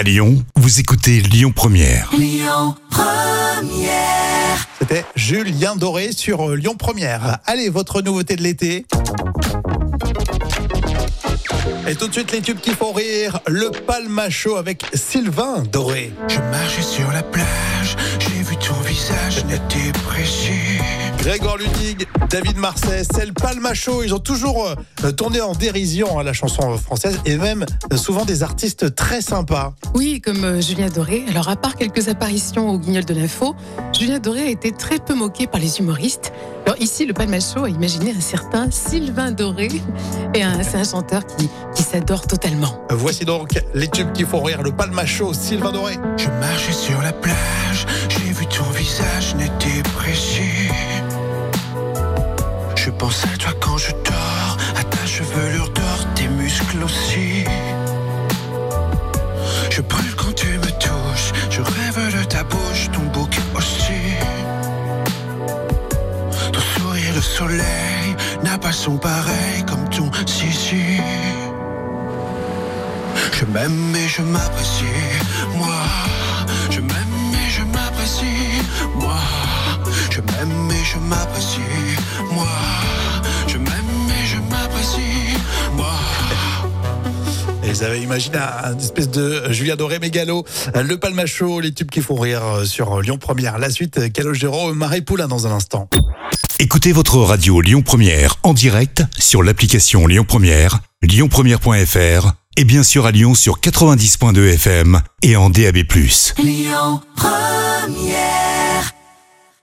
À Lyon, vous écoutez Lyon Première. C'était Julien Doré sur euh, Lyon Première. Allez, votre nouveauté de l'été. Et tout de suite, les tubes qui font rire, le palmacho avec Sylvain Doré. Je marchais sur la plage, j'ai vu ton visage, n'était précis. Grégoire Ludig, David Marseille, c'est le palmacho. Ils ont toujours euh, tourné en dérision à la chanson française et même euh, souvent des artistes très sympas. Oui, comme euh, Julien Doré. Alors, à part quelques apparitions au Guignol de l'Info, Julien Doré a été très peu moqué par les humoristes. Alors, ici, le Palmacho a imaginé un certain Sylvain Doré. Et un- c'est un chanteur qui, qui s'adore totalement. Voici donc les tubes qui font rire, le palmacho, Sylvain Doré. Je marchais sur la plage, j'ai Je pense à toi quand je dors, à ta chevelure d'or, tes muscles aussi. Je brûle quand tu me touches, je rêve de ta bouche, ton bouc aussi. Ton sourire, le soleil, n'a pas son pareil comme ton si Je m'aime et je m'apprécie, moi. Ils avaient imaginé un, un espèce de Julien Doré mégalo, Euh, le palmacho, les tubes qui font rire euh, sur Lyon Première. La suite, euh, Calogero, Marie Poulain dans un instant. Écoutez votre radio Lyon Première en direct sur l'application Lyon Première, lyonpremière.fr et bien sûr à Lyon sur 90.2 FM et en DAB+. Lyon Première